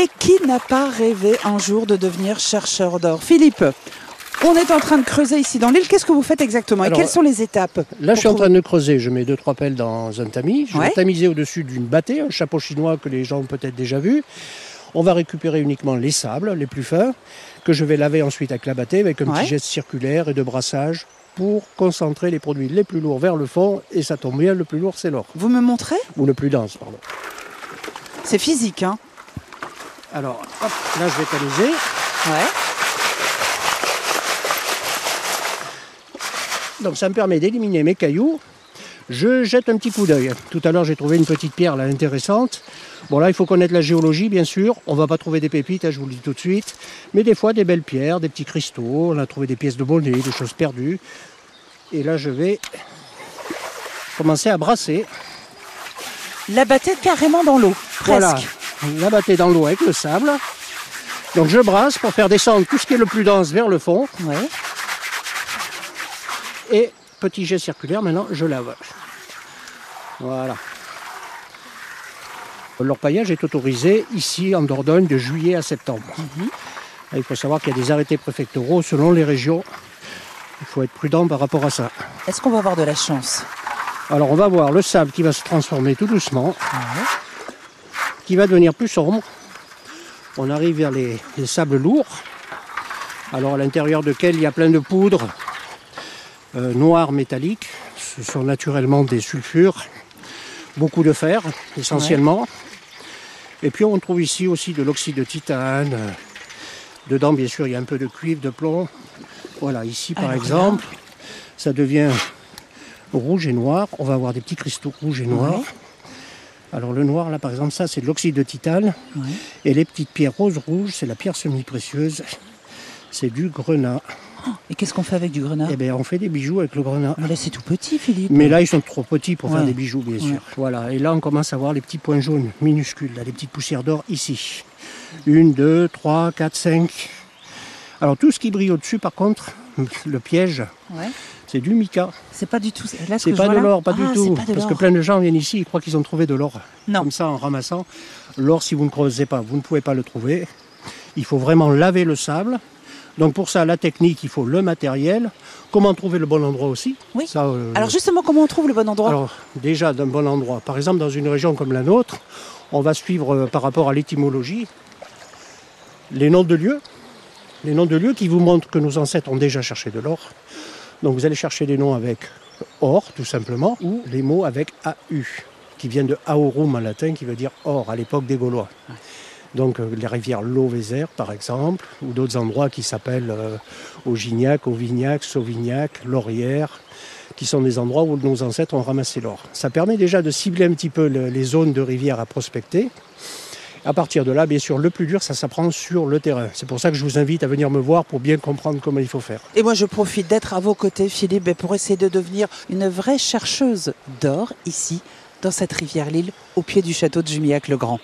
Et qui n'a pas rêvé un jour de devenir chercheur d'or? Philippe, on est en train de creuser ici dans l'île. Qu'est-ce que vous faites exactement? Et quelles sont les étapes Là, je suis en train de creuser. Je mets deux, trois pelles dans un tamis. Je vais tamiser au-dessus d'une bâtée, un chapeau chinois que les gens ont peut-être déjà vu. On va récupérer uniquement les sables, les plus fins, que je vais laver ensuite avec la bâtée, avec un Ouais. petit geste circulaire et de brassage pour concentrer les produits les plus lourds vers le fond. Et ça tombe bien, le plus lourd, c'est l'or. Vous me montrez? Ou le plus dense, pardon. C'est physique, hein Alors, hop, là, je vais tamiser. Ouais. Donc ça me permet d'éliminer mes cailloux. Je jette un petit coup d'œil. Tout à l'heure j'ai trouvé une petite pierre là intéressante. Bon là il faut connaître la géologie bien sûr. On va pas trouver des pépites, hein, je vous le dis tout de suite. Mais des fois des belles pierres, des petits cristaux. On a trouvé des pièces de monnaie, des choses perdues. Et là je vais commencer à brasser. La bâtée carrément dans l'eau, presque. Voilà, la bâtée dans l'eau avec le sable. Donc je brasse pour faire descendre tout ce qui est le plus dense vers le fond. Ouais. Et petit jet circulaire, maintenant je lave. Voilà. L'orpaillage est autorisé ici en Dordogne de juillet à septembre. Il faut savoir qu'il y a des arrêtés préfectoraux selon les régions. Il faut être prudent par rapport à ça. Est-ce qu'on va avoir de la chance? Alors on va voir le sable qui va se transformer tout doucement, qui va devenir plus sombre. On arrive vers les, les sables lourds. Alors à l'intérieur desquels il y a plein de poudres euh, noires métalliques. Ce sont naturellement des sulfures, beaucoup de fer essentiellement. Et puis on trouve ici aussi de l'oxyde de titane. Dedans bien sûr il y a un peu de cuivre, de plomb. Voilà, ici par Alors exemple, ça devient rouge et noir. On va avoir des petits cristaux rouges et noirs. Ouais. Alors le noir là par exemple ça c'est de l'oxyde de titane. Ouais. Et les petites pierres roses rouges c'est la pierre semi-précieuse. C'est du grenat. Et qu'est-ce qu'on fait avec du grenat Eh bien on fait des bijoux avec le grenat. Mais là, c'est tout petit, Philippe. Mais là ils sont trop petits pour faire des bijoux bien sûr. Ouais. Voilà. Et là on commence à voir les petits points jaunes minuscules, là, les petites poussières d'or ici. Une, deux, trois, quatre, cinq. Alors tout ce qui brille au-dessus par contre, le piège, Ouais. C'est du mica. C'est pas du tout. Là, C'est pas de l'or, pas Ah, du tout. pas de Parce que plein de gens viennent ici, ils croient qu'ils ont trouvé de l'or. Non. Comme ça, en ramassant. L'or, si vous ne creusez pas, vous ne pouvez pas le trouver. Il faut vraiment laver le sable. Donc pour ça, la technique, il faut le matériel. Comment trouver le bon endroit aussi? Oui. Ça, euh, Alors justement, comment on trouve le bon endroit? Alors, déjà d'un bon endroit. Par exemple, dans une région comme la nôtre, on va suivre euh, par rapport à l'étymologie les noms de lieux. Les noms de lieux qui vous montrent que nos ancêtres ont déjà cherché de l'or. Donc vous allez chercher des noms avec or, tout simplement, ou les mots avec AU, qui viennent de Aorum en latin, qui veut dire or, à l'époque des Gaulois. Donc euh, les rivières Lauvézère, par exemple, ou d'autres endroits qui s'appellent euh, Augignac, Auvignac, Sauvignac, Laurière, qui sont des endroits où nos ancêtres ont ramassé l'or. Ça permet déjà de cibler un petit peu le- les zones de rivières à prospecter. À partir de là, bien sûr, le plus dur, ça s'apprend sur le terrain. C'est pour ça que je vous invite à venir me voir pour bien comprendre comment il faut faire. Et moi, je profite d'être à vos côtés, Philippe, pour essayer de devenir une vraie chercheuse d'or ici, dans cette rivière Lille, au pied du château de Jumillac-le-Grand.